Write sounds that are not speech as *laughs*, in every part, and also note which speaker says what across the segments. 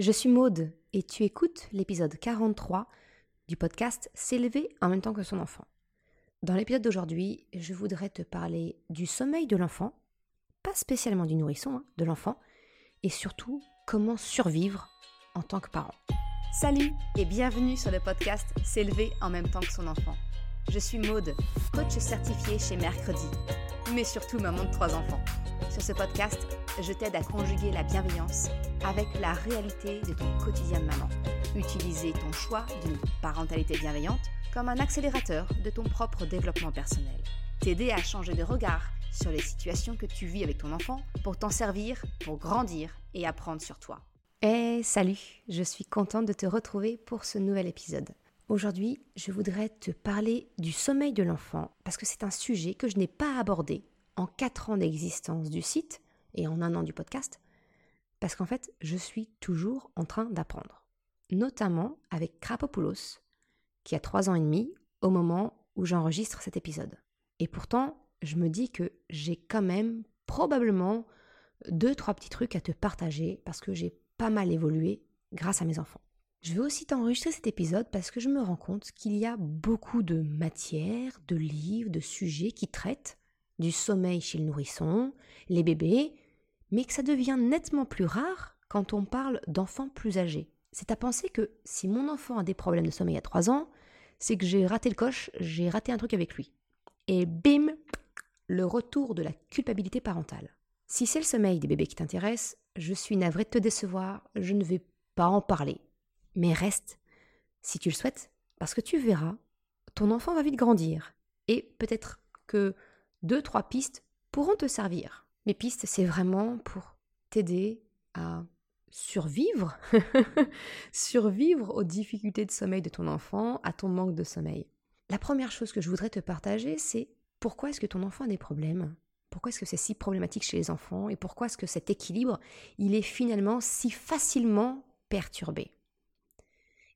Speaker 1: Je suis Maude et tu écoutes l'épisode 43 du podcast S'élever en même temps que son enfant. Dans l'épisode d'aujourd'hui, je voudrais te parler du sommeil de l'enfant, pas spécialement du nourrisson, hein, de l'enfant, et surtout comment survivre en tant que parent. Salut et bienvenue sur le podcast S'élever en même temps que son enfant. Je suis Maude, coach certifié chez Mercredi, mais surtout maman de trois enfants. Sur ce podcast, je t'aide à conjuguer la bienveillance avec la réalité de ton quotidien de maman. Utiliser ton choix d'une parentalité bienveillante comme un accélérateur de ton propre développement personnel. T'aider à changer de regard sur les situations que tu vis avec ton enfant pour t'en servir, pour grandir et apprendre sur toi. Eh salut, je suis contente de te retrouver pour ce nouvel épisode. Aujourd'hui, je voudrais te parler du sommeil de l'enfant parce que c'est un sujet que je n'ai pas abordé en 4 ans d'existence du site et en un an du podcast parce qu'en fait, je suis toujours en train d'apprendre. Notamment avec Krapopoulos, qui a 3 ans et demi au moment où j'enregistre cet épisode. Et pourtant, je me dis que j'ai quand même probablement deux, trois petits trucs à te partager parce que j'ai pas mal évolué grâce à mes enfants. Je vais aussi t'enregistrer cet épisode parce que je me rends compte qu'il y a beaucoup de matières, de livres, de sujets qui traitent du sommeil chez le nourrisson, les bébés, mais que ça devient nettement plus rare quand on parle d'enfants plus âgés. C'est à penser que si mon enfant a des problèmes de sommeil à 3 ans, c'est que j'ai raté le coche, j'ai raté un truc avec lui. Et bim, le retour de la culpabilité parentale. Si c'est le sommeil des bébés qui t'intéresse, je suis navrée de te décevoir, je ne vais pas en parler mais reste, si tu le souhaites, parce que tu verras, ton enfant va vite grandir, et peut-être que deux, trois pistes pourront te servir. Mes pistes, c'est vraiment pour t'aider à survivre, *laughs* survivre aux difficultés de sommeil de ton enfant, à ton manque de sommeil. La première chose que je voudrais te partager, c'est pourquoi est-ce que ton enfant a des problèmes? Pourquoi est-ce que c'est si problématique chez les enfants? Et pourquoi est-ce que cet équilibre, il est finalement si facilement perturbé?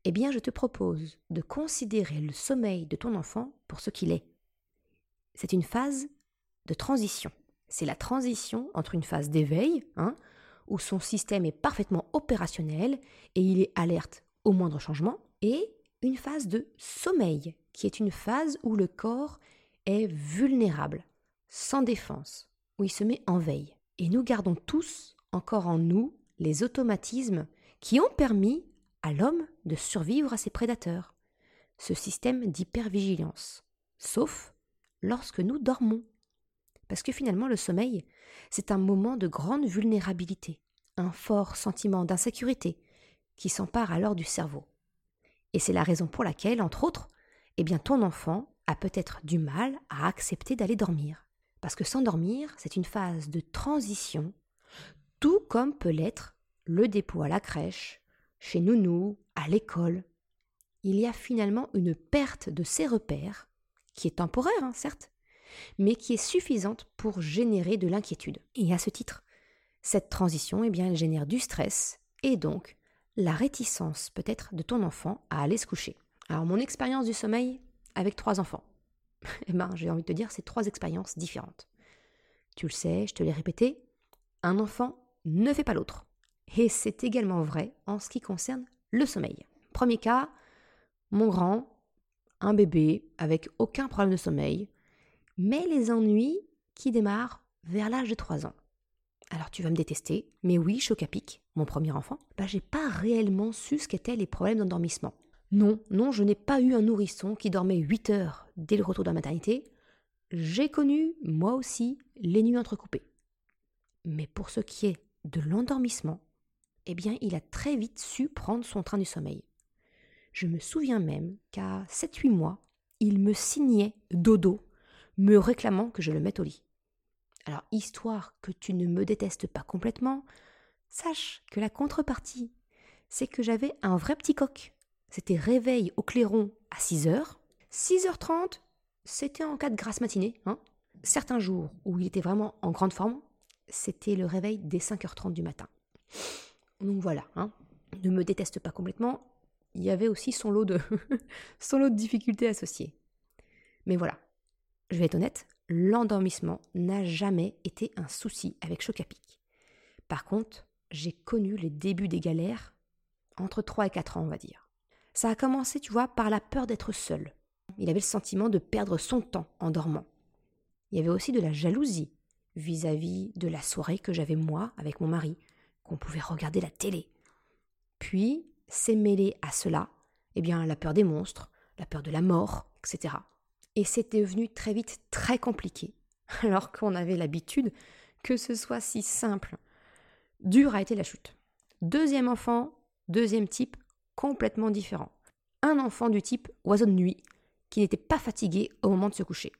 Speaker 1: Eh bien je te propose de considérer le sommeil de ton enfant pour ce qu'il est. C'est une phase de transition. C'est la transition entre une phase d'éveil, hein, où son système est parfaitement opérationnel et il est alerte au moindre changement, et une phase de sommeil, qui est une phase où le corps est vulnérable, sans défense, où il se met en veille. Et nous gardons tous encore en nous les automatismes qui ont permis à l'homme de survivre à ses prédateurs, ce système d'hypervigilance, sauf lorsque nous dormons. Parce que finalement le sommeil, c'est un moment de grande vulnérabilité, un fort sentiment d'insécurité qui s'empare alors du cerveau. Et c'est la raison pour laquelle, entre autres, eh bien ton enfant a peut-être du mal à accepter d'aller dormir. Parce que s'endormir, c'est une phase de transition, tout comme peut l'être le dépôt à la crèche, chez Nounou, à l'école, il y a finalement une perte de ses repères, qui est temporaire, hein, certes, mais qui est suffisante pour générer de l'inquiétude. Et à ce titre, cette transition, eh bien, elle génère du stress et donc la réticence peut-être de ton enfant à aller se coucher. Alors mon expérience du sommeil avec trois enfants, *laughs* eh ben, j'ai envie de te dire, c'est trois expériences différentes. Tu le sais, je te l'ai répété, un enfant ne fait pas l'autre. Et c'est également vrai en ce qui concerne le sommeil. Premier cas, mon grand, un bébé avec aucun problème de sommeil, mais les ennuis qui démarrent vers l'âge de 3 ans. Alors tu vas me détester, mais oui, choc à pic, mon premier enfant, bah j'ai pas réellement su ce qu'étaient les problèmes d'endormissement. Non, non, je n'ai pas eu un nourrisson qui dormait 8 heures dès le retour de la maternité. J'ai connu, moi aussi, les nuits entrecoupées. Mais pour ce qui est de l'endormissement, eh bien, il a très vite su prendre son train du sommeil. Je me souviens même qu'à 7-8 mois, il me signait dodo, me réclamant que je le mette au lit. Alors, histoire que tu ne me détestes pas complètement, sache que la contrepartie, c'est que j'avais un vrai petit coq. C'était réveil au clairon à 6 h 6h30, c'était en cas de grasse matinée. Hein. Certains jours où il était vraiment en grande forme, c'était le réveil dès 5h30 du matin. Donc voilà, hein. ne me déteste pas complètement. Il y avait aussi son lot de *laughs* difficultés associées. Mais voilà, je vais être honnête, l'endormissement n'a jamais été un souci avec Chocapic. Par contre, j'ai connu les débuts des galères entre 3 et 4 ans, on va dire. Ça a commencé, tu vois, par la peur d'être seul. Il avait le sentiment de perdre son temps en dormant. Il y avait aussi de la jalousie vis-à-vis de la soirée que j'avais moi avec mon mari, qu'on pouvait regarder la télé. Puis, s'est mêlé à cela, eh bien, la peur des monstres, la peur de la mort, etc. Et c'était devenu très vite très compliqué, *laughs* alors qu'on avait l'habitude que ce soit si simple. Dur a été la chute. Deuxième enfant, deuxième type, complètement différent. Un enfant du type oiseau de nuit, qui n'était pas fatigué au moment de se coucher.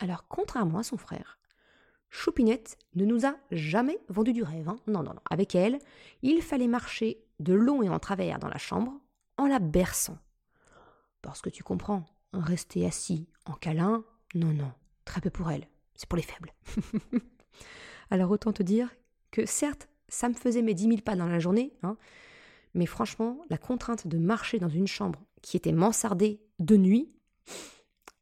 Speaker 1: Alors, contrairement à son frère, Choupinette ne nous a jamais vendu du rêve. Hein. non, non, non. Avec elle, il fallait marcher de long et en travers dans la chambre en la berçant. Parce que tu comprends, rester assis en câlin, non, non, très peu pour elle. C'est pour les faibles. *laughs* Alors autant te dire que certes, ça me faisait mes dix mille pas dans la journée, hein, mais franchement, la contrainte de marcher dans une chambre qui était mansardée de nuit,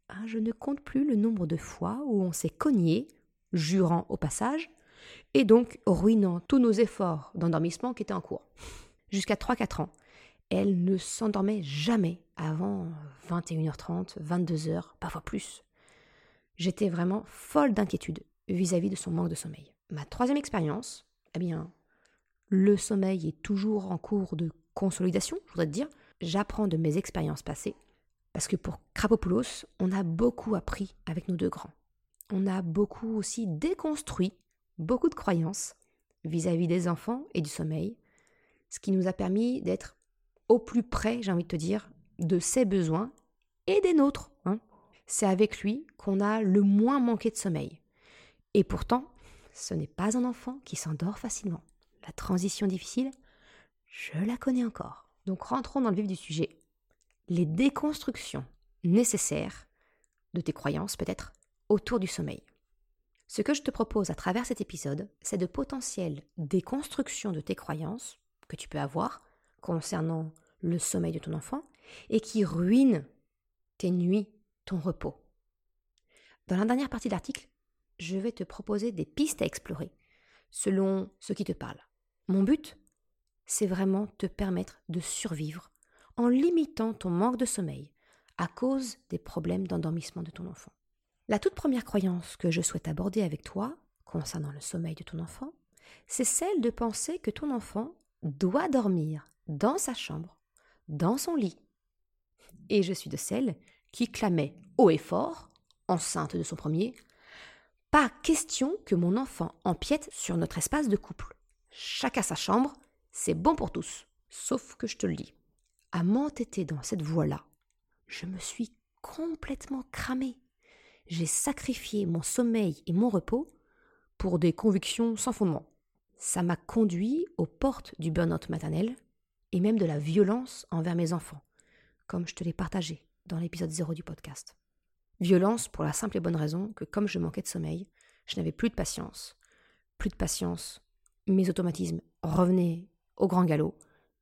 Speaker 1: ah, je ne compte plus le nombre de fois où on s'est cogné, jurant au passage, et donc ruinant tous nos efforts d'endormissement qui étaient en cours. Jusqu'à 3-4 ans, elle ne s'endormait jamais avant 21h30, 22h, parfois plus. J'étais vraiment folle d'inquiétude vis-à-vis de son manque de sommeil. Ma troisième expérience, eh bien, le sommeil est toujours en cours de consolidation, je voudrais te dire. J'apprends de mes expériences passées, parce que pour Krapopoulos, on a beaucoup appris avec nos deux grands. On a beaucoup aussi déconstruit beaucoup de croyances vis-à-vis des enfants et du sommeil, ce qui nous a permis d'être au plus près, j'ai envie de te dire, de ses besoins et des nôtres. Hein. C'est avec lui qu'on a le moins manqué de sommeil. Et pourtant, ce n'est pas un enfant qui s'endort facilement. La transition difficile, je la connais encore. Donc rentrons dans le vif du sujet. Les déconstructions nécessaires de tes croyances peut-être autour du sommeil. Ce que je te propose à travers cet épisode, c'est de potentielles déconstructions de tes croyances que tu peux avoir concernant le sommeil de ton enfant et qui ruinent tes nuits, ton repos. Dans la dernière partie de l'article, je vais te proposer des pistes à explorer selon ce qui te parle. Mon but, c'est vraiment te permettre de survivre en limitant ton manque de sommeil à cause des problèmes d'endormissement de ton enfant. La toute première croyance que je souhaite aborder avec toi concernant le sommeil de ton enfant, c'est celle de penser que ton enfant doit dormir dans sa chambre, dans son lit. Et je suis de celle qui clamait haut et fort, enceinte de son premier, Pas question que mon enfant empiète sur notre espace de couple. Chacun sa chambre, c'est bon pour tous. Sauf que je te le dis, à m'entêter dans cette voie-là, je me suis complètement cramée. J'ai sacrifié mon sommeil et mon repos pour des convictions sans fondement. Ça m'a conduit aux portes du burn-out maternel et même de la violence envers mes enfants, comme je te l'ai partagé dans l'épisode 0 du podcast. Violence pour la simple et bonne raison que comme je manquais de sommeil, je n'avais plus de patience. Plus de patience, mes automatismes revenaient au grand galop.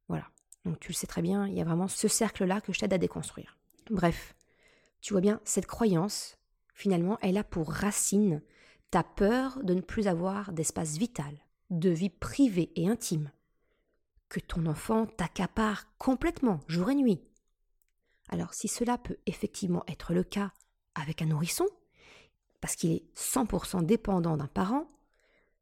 Speaker 1: Voilà. Donc tu le sais très bien, il y a vraiment ce cercle-là que je t'aide à déconstruire. Bref, tu vois bien, cette croyance, finalement, elle a pour racine ta peur de ne plus avoir d'espace vital, de vie privée et intime, que ton enfant t'accapare complètement, jour et nuit. Alors si cela peut effectivement être le cas avec un nourrisson, parce qu'il est 100% dépendant d'un parent,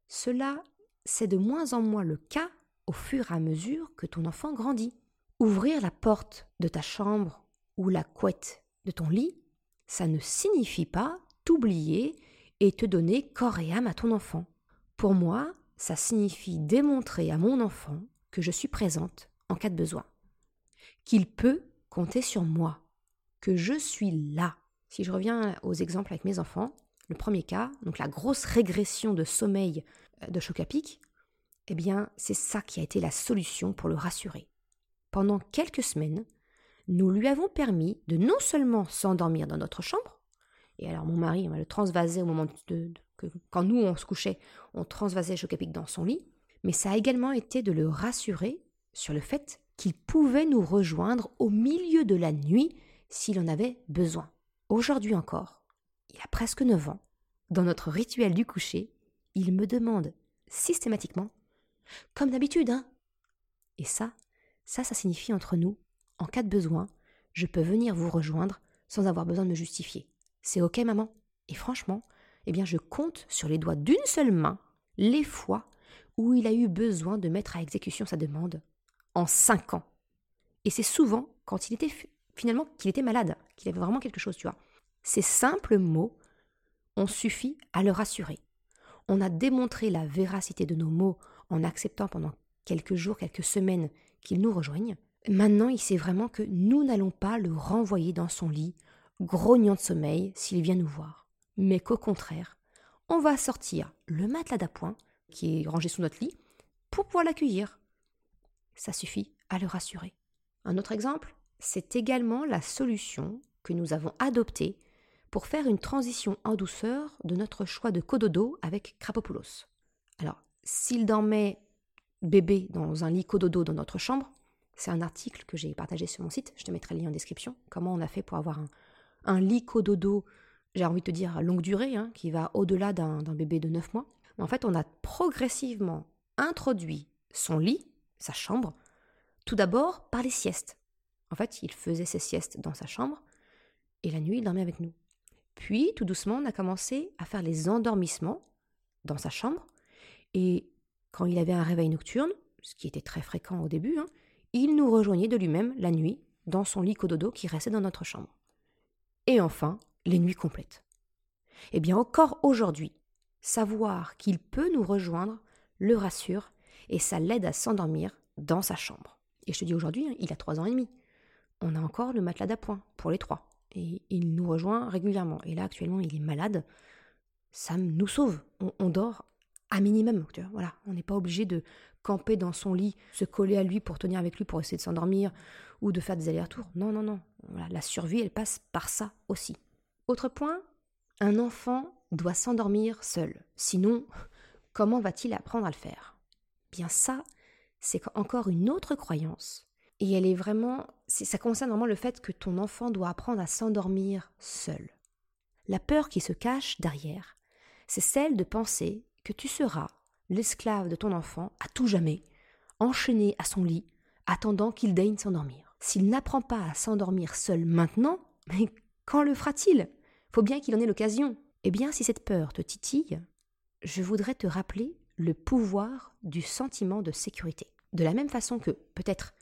Speaker 1: cela c'est de moins en moins le cas au fur et à mesure que ton enfant grandit. Ouvrir la porte de ta chambre ou la couette de ton lit, ça ne signifie pas t'oublier et te donner corps et âme à ton enfant. Pour moi, ça signifie démontrer à mon enfant que je suis présente en cas de besoin, qu'il peut compter sur moi, que je suis là. Si je reviens aux exemples avec mes enfants, le premier cas, donc la grosse régression de sommeil euh, de choc à pic, eh bien, c'est ça qui a été la solution pour le rassurer. Pendant quelques semaines, nous lui avons permis de non seulement s'endormir dans notre chambre, et alors mon mari le transvasait au moment de, quand nous on se couchait, on transvasait Chocapic dans son lit, mais ça a également été de le rassurer sur le fait qu'il pouvait nous rejoindre au milieu de la nuit s'il en avait besoin. Aujourd'hui encore, il a presque 9 ans, dans notre rituel du coucher, il me demande systématiquement, comme d'habitude, hein Et ça, Ça, ça signifie entre nous, en cas de besoin, je peux venir vous rejoindre sans avoir besoin de me justifier. C'est ok, maman Et franchement, eh bien, je compte sur les doigts d'une seule main les fois où il a eu besoin de mettre à exécution sa demande en cinq ans. Et c'est souvent quand il était finalement qu'il était malade, qu'il avait vraiment quelque chose, tu vois. Ces simples mots ont suffi à le rassurer. On a démontré la véracité de nos mots en acceptant pendant quelques jours, quelques semaines qu'il nous rejoigne. Maintenant, il sait vraiment que nous n'allons pas le renvoyer dans son lit, grognant de sommeil, s'il vient nous voir. Mais qu'au contraire, on va sortir le matelas d'appoint, qui est rangé sous notre lit, pour pouvoir l'accueillir. Ça suffit à le rassurer. Un autre exemple, c'est également la solution que nous avons adoptée pour faire une transition en douceur de notre choix de cododo avec Krapopoulos. Alors, s'il dormait bébé dans un lit cododo dans notre chambre, c'est un article que j'ai partagé sur mon site, je te mettrai le lien en description, comment on a fait pour avoir un, un lit cododo, j'ai envie de te dire à longue durée, hein, qui va au-delà d'un bébé de 9 mois. En fait, on a progressivement introduit son lit, sa chambre, tout d'abord par les siestes. En fait, il faisait ses siestes dans sa chambre, et la nuit, il dormait avec nous. Puis, tout doucement, on a commencé à faire les endormissements dans sa chambre. Et quand il avait un réveil nocturne, ce qui était très fréquent au début, hein, il nous rejoignait de lui-même la nuit dans son lit cododo qui restait dans notre chambre. Et enfin, les nuits complètes. Eh bien, encore aujourd'hui, savoir qu'il peut nous rejoindre le rassure et ça l'aide à s'endormir dans sa chambre. Et je te dis aujourd'hui, hein, il a trois ans et demi. On a encore le matelas d'appoint pour les trois et il nous rejoint régulièrement. Et là, actuellement, il est malade. Ça nous sauve. On, dort à minimum. Voilà, on n'est pas obligé de camper dans son lit, se coller à lui pour tenir avec lui pour essayer de s'endormir ou de faire des allers-retours. Non, non, non. La survie, elle passe par ça aussi. Autre point, un enfant doit s'endormir seul. Sinon, *laughs* comment va-t-il apprendre à le faire? Bien ça, c'est encore une autre croyance et elle est vraiment, ça concerne vraiment le fait que ton enfant doit apprendre à s'endormir seul. La peur qui se cache derrière, c'est celle de penser que tu seras l'esclave de ton enfant à tout jamais, enchaîné à son lit, attendant qu'il daigne s'endormir. S'il n'apprend pas à s'endormir seul maintenant, mais quand le fera-t-il? Faut bien qu'il en ait l'occasion. Eh bien, si cette peur te titille, je voudrais te rappeler le pouvoir du sentiment de sécurité. De la même façon que peut-être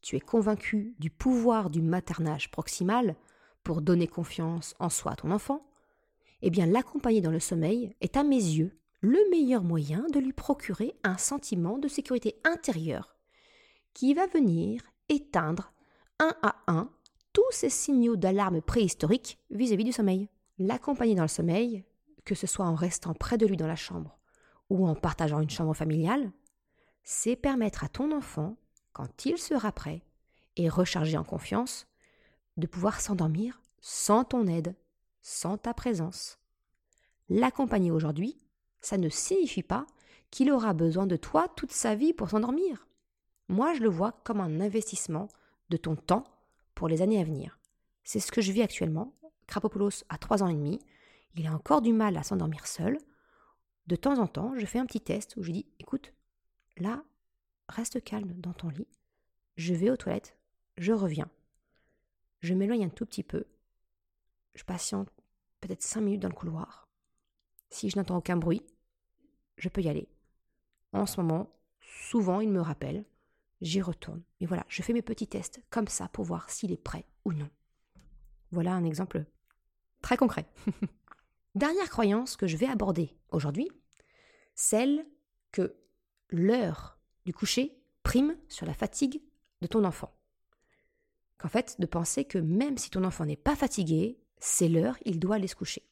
Speaker 1: tu es convaincu du pouvoir du maternage proximal pour donner confiance en soi à ton enfant, eh bien l'accompagner dans le sommeil est à mes yeux le meilleur moyen de lui procurer un sentiment de sécurité intérieure qui va venir éteindre un à un tous ces signaux d'alarme préhistoriques vis-à-vis du sommeil. L'accompagner dans le sommeil, que ce soit en restant près de lui dans la chambre ou en partageant une chambre familiale, c'est permettre à ton enfant quand il sera prêt et rechargé en confiance, de pouvoir s'endormir sans ton aide, sans ta présence. L'accompagner aujourd'hui, ça ne signifie pas qu'il aura besoin de toi toute sa vie pour s'endormir. Moi, je le vois comme un investissement de ton temps pour les années à venir. C'est ce que je vis actuellement. Krapopoulos a trois ans et demi. Il a encore du mal à s'endormir seul. De temps en temps, je fais un petit test où je dis Écoute, là, reste calme dans ton lit, je vais aux toilettes, je reviens, je m'éloigne un tout petit peu, je patiente peut-être cinq minutes dans le couloir. Si je n'entends aucun bruit, je peux y aller. En ce moment, souvent il me rappelle, j'y retourne. Et voilà, je fais mes petits tests comme ça pour voir s'il est prêt ou non. Voilà un exemple très concret. *laughs* Dernière croyance que je vais aborder aujourd'hui, celle que l'heure du coucher prime sur la fatigue de ton enfant. Qu'en fait, de penser que même si ton enfant n'est pas fatigué, c'est l'heure, il doit aller se coucher.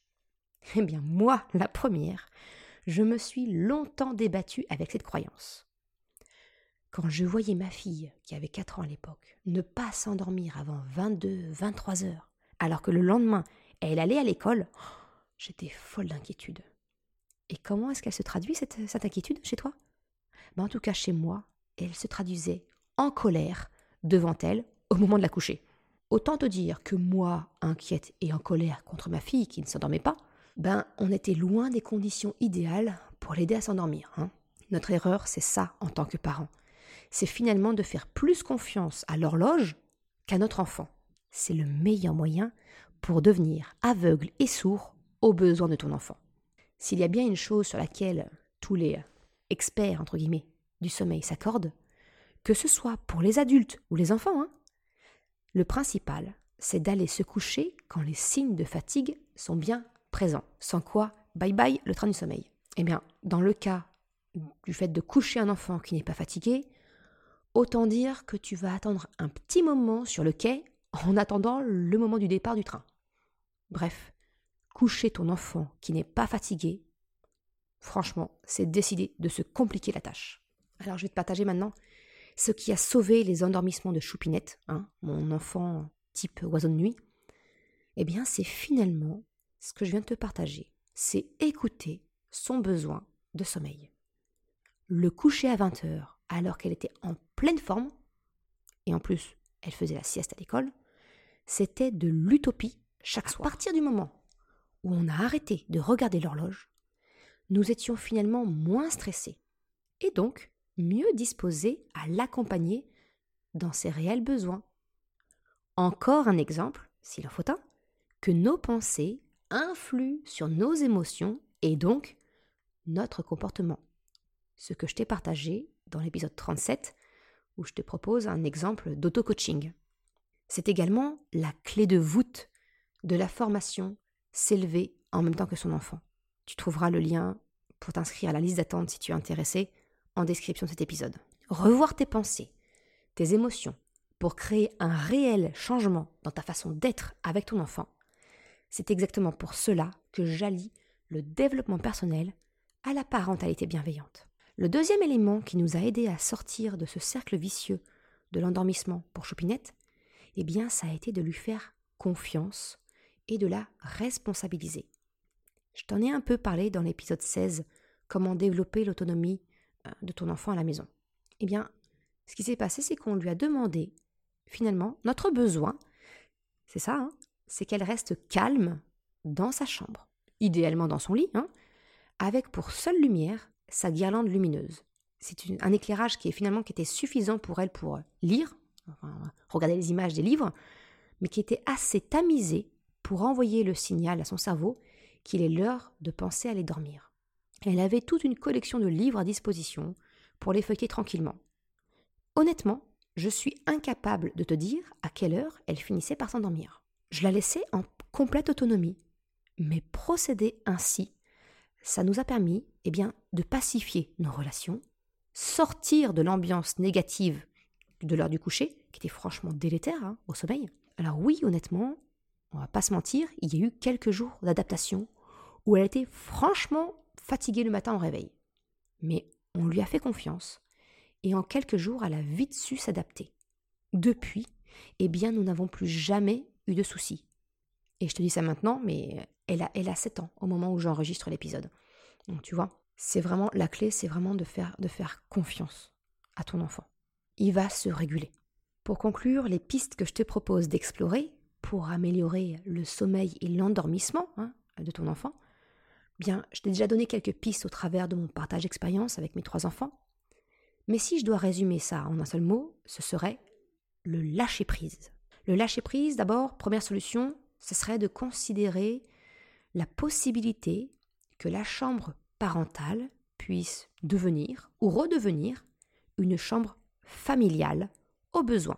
Speaker 1: Eh bien, moi, la première, je me suis longtemps débattue avec cette croyance. Quand je voyais ma fille, qui avait 4 ans à l'époque, ne pas s'endormir avant 22, 23 heures, alors que le lendemain, elle allait à l'école, j'étais folle d'inquiétude. Et comment est-ce qu'elle se traduit, cette, inquiétude, chez toi? Ben, En tout cas, chez moi, elle se traduisait en colère devant elle au moment de la coucher. Autant te dire que moi, inquiète et en colère contre ma fille qui ne s'endormait pas, ben on était loin des conditions idéales pour l'aider à s'endormir. Hein. Notre erreur, c'est ça en tant que parent. c'est finalement de faire plus confiance à l'horloge qu'à notre enfant. C'est le meilleur moyen pour devenir aveugle et sourd aux besoins de ton enfant. S'il y a bien une chose sur laquelle tous les experts, entre guillemets, du sommeil s'accordent, que ce soit pour les adultes ou les enfants, hein, le principal, c'est d'aller se coucher quand les signes de fatigue sont bien présents. Sans quoi, bye bye le train du sommeil. Eh bien, dans le cas du fait de coucher un enfant qui n'est pas fatigué, autant dire que tu vas attendre un petit moment sur le quai en attendant le moment du départ du train. Bref, coucher ton enfant qui n'est pas fatigué, franchement, c'est décider de se compliquer la tâche. Alors je vais te partager maintenant ce qui a sauvé les endormissements de Choupinette, hein, mon enfant type oiseau de nuit. Eh bien, c'est finalement ce que je viens de te partager. C'est écouter son besoin de sommeil. Le coucher à 20 heures alors qu'elle était en pleine forme, et en plus, elle faisait la sieste à l'école, c'était de l'utopie chaque soir. À partir du moment où on a arrêté de regarder l'horloge, nous étions finalement moins stressés et donc mieux disposés à l'accompagner dans ses réels besoins. Encore un exemple, s'il en faut un, que nos pensées influent sur nos émotions et donc notre comportement. Ce que je t'ai partagé dans l'épisode 37, où je te propose un exemple d'auto-coaching. C'est également la clé de voûte de la formation S'élever en même temps que son enfant. Tu trouveras le lien pour t'inscrire à la liste d'attente si tu es intéressé en description de cet épisode. Revoir tes pensées, tes émotions, pour créer un réel changement dans ta façon d'être avec ton enfant, c'est exactement pour cela que j'allie le développement personnel à la parentalité bienveillante. Le deuxième élément qui nous a aidé à sortir de ce cercle vicieux de l'endormissement pour Choupinette, eh bien, ça a été de lui faire confiance et de la responsabiliser. Je t'en ai un peu parlé dans l'épisode 16, comment développer l'autonomie euh, de ton enfant à la maison. Eh bien, ce qui s'est passé, c'est qu'on lui a demandé, finalement, notre besoin, c'est ça, hein, c'est qu'elle reste calme dans sa chambre, idéalement dans son lit, hein, avec pour seule lumière sa guirlande lumineuse. C'est un éclairage qui est finalement qui était suffisant pour elle pour lire, regarder les images des livres, mais qui était assez tamisé pour envoyer le signal à son cerveau qu'il est l'heure de penser à aller dormir. Elle avait toute une collection de livres à disposition pour les feuilleter tranquillement. Honnêtement, je suis incapable de te dire à quelle heure elle finissait par s'endormir. Je la laissais en complète autonomie. Mais procéder ainsi, ça nous a permis eh bien, de pacifier nos relations, sortir de l'ambiance négative de l'heure du coucher, qui était franchement délétère hein, au sommeil. Alors oui, honnêtement, on va pas se mentir, il y a eu quelques jours d'adaptation où elle était franchement fatiguée le matin au réveil. Mais on lui a fait confiance, et en quelques jours, elle a vite su s'adapter. Depuis, eh bien, nous n'avons plus jamais eu de soucis. Et je te dis ça maintenant, mais elle a, elle a 7 ans au moment où j'enregistre l'épisode. Donc tu vois, c'est vraiment la clé, c'est vraiment de faire, de faire confiance à ton enfant. Il va se réguler. Pour conclure, les pistes que je te propose d'explorer pour améliorer le sommeil et l'endormissement hein, de ton enfant, bien, je t'ai déjà donné quelques pistes au travers de mon partage d'expérience avec mes trois enfants. Mais si je dois résumer ça en un seul mot, ce serait le lâcher prise. Le lâcher prise, d'abord, première solution, ce serait de considérer la possibilité que la chambre parentale puisse devenir ou redevenir une chambre familiale au besoin.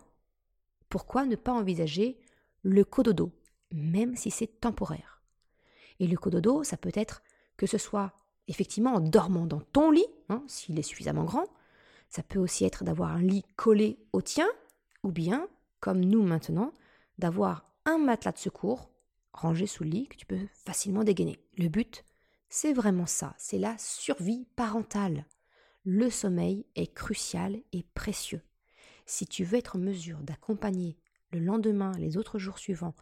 Speaker 1: Pourquoi ne pas envisager le cododo, même si c'est temporaire Et le cododo, ça peut être que ce soit effectivement en dormant dans ton lit, hein, s'il est suffisamment grand, ça peut aussi être d'avoir un lit collé au tien, ou bien, comme nous maintenant, d'avoir un matelas de secours rangé sous le lit que tu peux facilement dégainer. Le but, c'est vraiment ça, c'est la survie parentale. Le sommeil est crucial et précieux. Si tu veux être en mesure d'accompagner le lendemain, les autres jours suivants,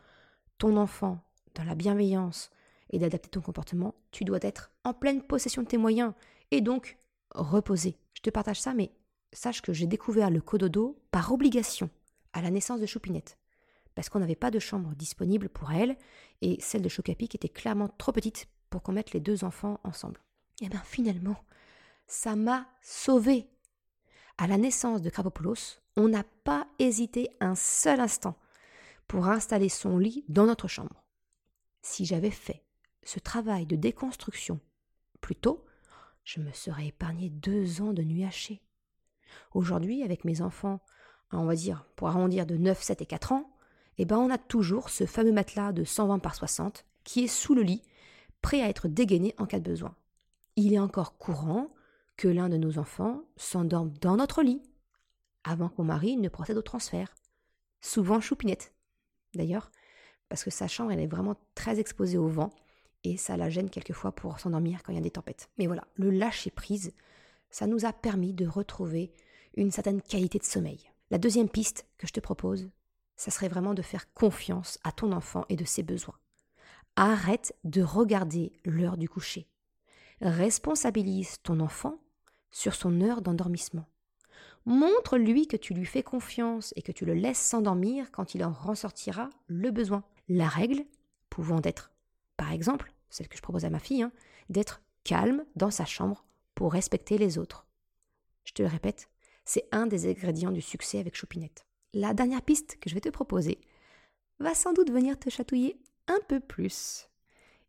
Speaker 1: ton enfant dans la bienveillance et d'adapter ton comportement, tu dois être en pleine possession de tes moyens et donc reposer. Je te partage ça, mais sache que j'ai découvert le cododo par obligation à la naissance de Choupinette parce qu'on n'avait pas de chambre disponible pour elle, et celle de Chocapic était clairement trop petite pour qu'on mette les deux enfants ensemble. Et bien finalement, ça m'a sauvée. À la naissance de Krapopoulos, on n'a pas hésité un seul instant pour installer son lit dans notre chambre. Si j'avais fait ce travail de déconstruction plus tôt, je me serais épargné deux ans de nuit hachée. Aujourd'hui, avec mes enfants, on va dire, pour arrondir de 9, 7 et 4 ans, eh ben on a toujours ce fameux matelas de 120 par 60 qui est sous le lit, prêt à être dégainé en cas de besoin. Il est encore courant que l'un de nos enfants s'endorme dans notre lit, avant que mon mari ne procède au transfert. Souvent choupinette, d'ailleurs, parce que sa chambre elle est vraiment très exposée au vent et ça la gêne quelquefois pour s'endormir quand il y a des tempêtes. Mais voilà, le lâcher prise, ça nous a permis de retrouver une certaine qualité de sommeil. La deuxième piste que je te propose, ça serait vraiment de faire confiance à ton enfant et de ses besoins. Arrête de regarder l'heure du coucher. Responsabilise ton enfant sur son heure d'endormissement. Montre-lui que tu lui fais confiance et que tu le laisses s'endormir quand il en ressortira le besoin. La règle pouvant être, par exemple, celle que je propose à ma fille, hein, d'être calme dans sa chambre pour respecter les autres. Je te le répète, c'est un des ingrédients du succès avec Choupinette. La dernière piste que je vais te proposer va sans doute venir te chatouiller un peu plus.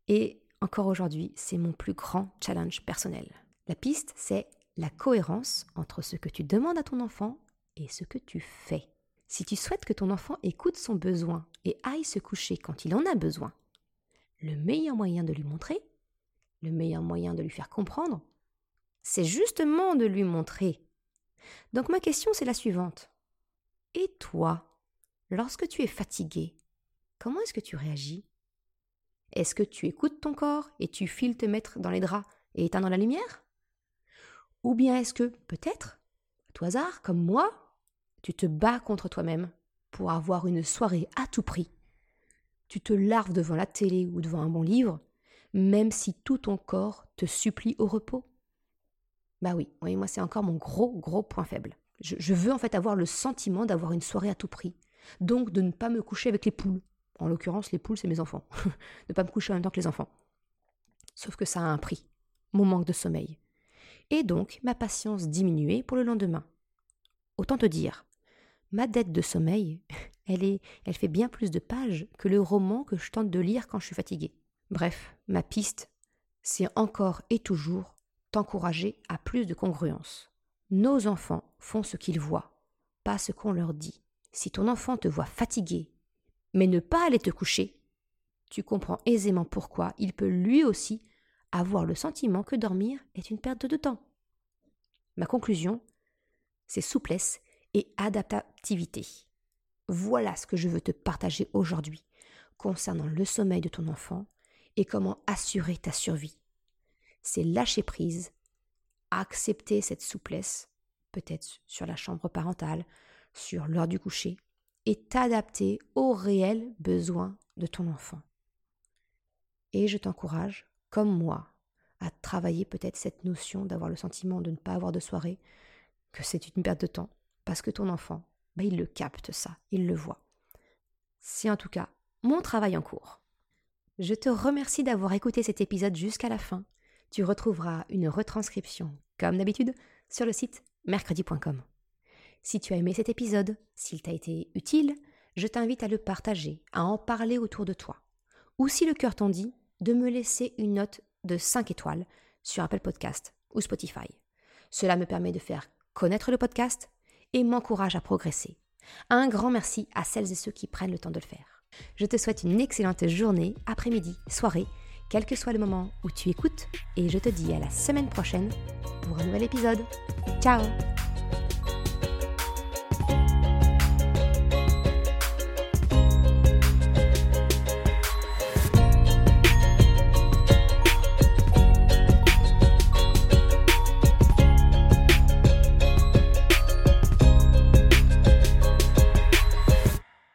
Speaker 1: Et encore aujourd'hui, c'est mon plus grand challenge personnel. La piste, c'est la cohérence entre ce que tu demandes à ton enfant et ce que tu fais. Si tu souhaites que ton enfant écoute son besoin et aille se coucher quand il en a besoin, le meilleur moyen de lui montrer, le meilleur moyen de lui faire comprendre, c'est justement de lui montrer. Donc ma question c'est la suivante. Et toi, lorsque tu es fatigué, comment est-ce que tu réagis? Est-ce que tu écoutes ton corps et tu files te mettre dans les draps et éteindre la lumière? Ou bien est-ce que, peut-être, à tout hasard, comme moi, tu te bats contre toi-même pour avoir une soirée à tout prix Tu te larves devant la télé ou devant un bon livre, même si tout ton corps te supplie au repos Bah oui, oui moi c'est encore mon gros, gros point faible. Je, je veux en fait avoir le sentiment d'avoir une soirée à tout prix. Donc de ne pas me coucher avec les poules. En l'occurrence, les poules, c'est mes enfants. *laughs* ne pas me coucher en même temps que les enfants. Sauf que ça a un prix. Mon manque de sommeil et donc ma patience diminuait pour le lendemain. Autant te dire, ma dette de sommeil, *laughs* elle, est, elle fait bien plus de pages que le roman que je tente de lire quand je suis fatiguée. Bref, ma piste, c'est encore et toujours t'encourager à plus de congruence. Nos enfants font ce qu'ils voient, pas ce qu'on leur dit. Si ton enfant te voit fatigué, mais ne pas aller te coucher, tu comprends aisément pourquoi il peut lui aussi avoir le sentiment que dormir est une perte de temps. Ma conclusion, c'est souplesse et adaptativité. Voilà ce que je veux te partager aujourd'hui concernant le sommeil de ton enfant et comment assurer ta survie. C'est lâcher prise, accepter cette souplesse, peut-être sur la chambre parentale, sur l'heure du coucher, et t'adapter aux réels besoins de ton enfant. Et je t'encourage comme moi, à travailler peut-être cette notion d'avoir le sentiment de ne pas avoir de soirée, que c'est une perte de temps, parce que ton enfant, bah, il le capte ça, il le voit. C'est en tout cas mon travail en cours. Je te remercie d'avoir écouté cet épisode jusqu'à la fin. Tu retrouveras une retranscription, comme d'habitude, sur le site mercredi.com. Si tu as aimé cet épisode, s'il t'a été utile, je t'invite à le partager, à en parler autour de toi. Ou si le cœur t'en dit, de me laisser une note de 5 étoiles sur Apple Podcast ou Spotify. Cela me permet de faire connaître le podcast et m'encourage à progresser. Un grand merci à celles et ceux qui prennent le temps de le faire. Je te souhaite une excellente journée, après-midi, soirée, quel que soit le moment où tu écoutes, et je te dis à la semaine prochaine pour un nouvel épisode. Ciao